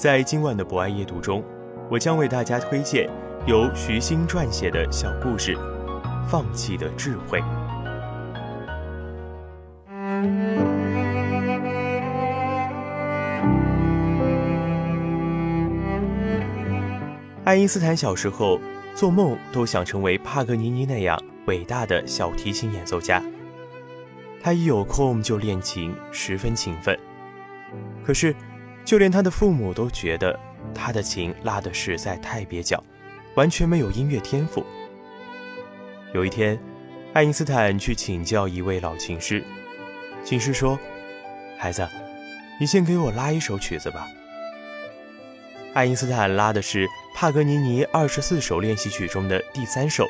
在今晚的博爱夜读中，我将为大家推荐由徐星撰写的小故事《放弃的智慧》。爱因斯坦小时候做梦都想成为帕格尼尼那样伟大的小提琴演奏家，他一有空就练琴，十分勤奋。可是。就连他的父母都觉得他的琴拉得实在太蹩脚，完全没有音乐天赋。有一天，爱因斯坦去请教一位老琴师，琴师说：“孩子，你先给我拉一首曲子吧。”爱因斯坦拉的是帕格尼尼二十四首练习曲中的第三首，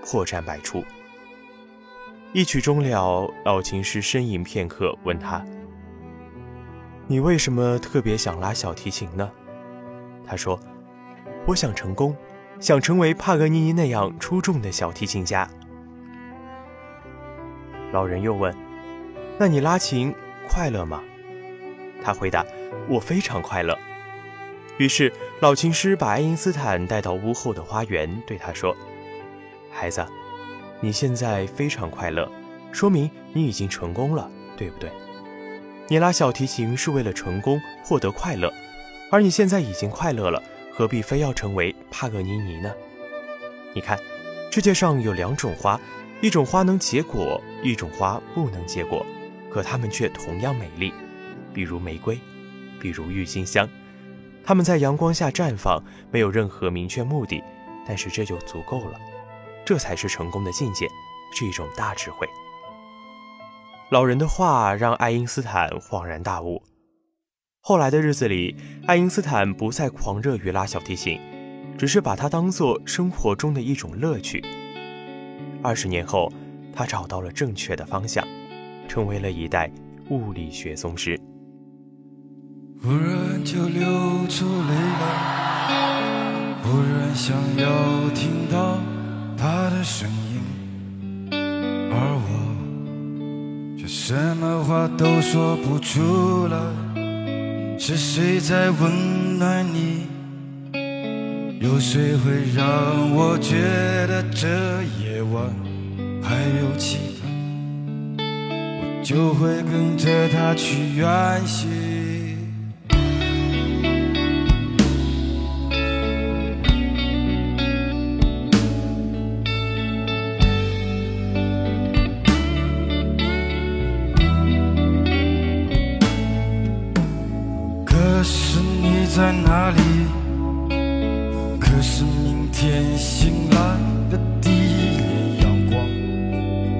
破绽百出。一曲终了，老琴师呻吟片刻，问他。你为什么特别想拉小提琴呢？他说：“我想成功，想成为帕格尼尼那样出众的小提琴家。”老人又问：“那你拉琴快乐吗？”他回答：“我非常快乐。”于是老琴师把爱因斯坦带到屋后的花园，对他说：“孩子，你现在非常快乐，说明你已经成功了，对不对？”你拉小提琴是为了成功获得快乐，而你现在已经快乐了，何必非要成为帕格尼尼呢？你看，世界上有两种花，一种花能结果，一种花不能结果，可它们却同样美丽，比如玫瑰，比如郁金香。它们在阳光下绽放，没有任何明确目的，但是这就足够了。这才是成功的境界，是一种大智慧。老人的话让爱因斯坦恍然大悟。后来的日子里，爱因斯坦不再狂热于拉小提琴，只是把它当做生活中的一种乐趣。二十年后，他找到了正确的方向，成为了一代物理学宗师。忽然就流出泪来，忽然想要听到他的声音，什么话都说不出了，是谁在温暖你？有谁会让我觉得这夜晚还有气氛？我就会跟着他去远行。在哪里？可是明天醒来的第一缕阳光，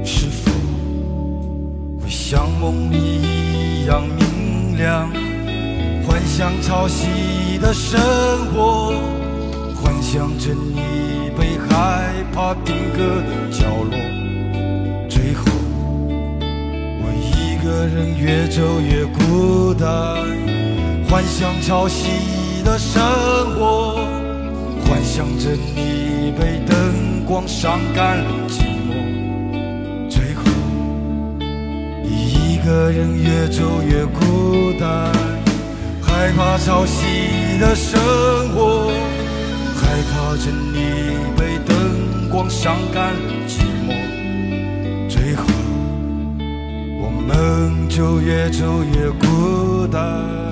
是否会像梦里一样明亮？幻想潮汐的生活，幻想着你被害怕定格的角落。最后，我一个人越走越孤单。幻想潮汐的生活，幻想着你被灯光伤感了寂寞，最后一个人越走越孤单，害怕潮汐的生活，害怕着你被灯光伤感了寂寞，最后我们就越走越孤单。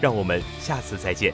让我们下次再见。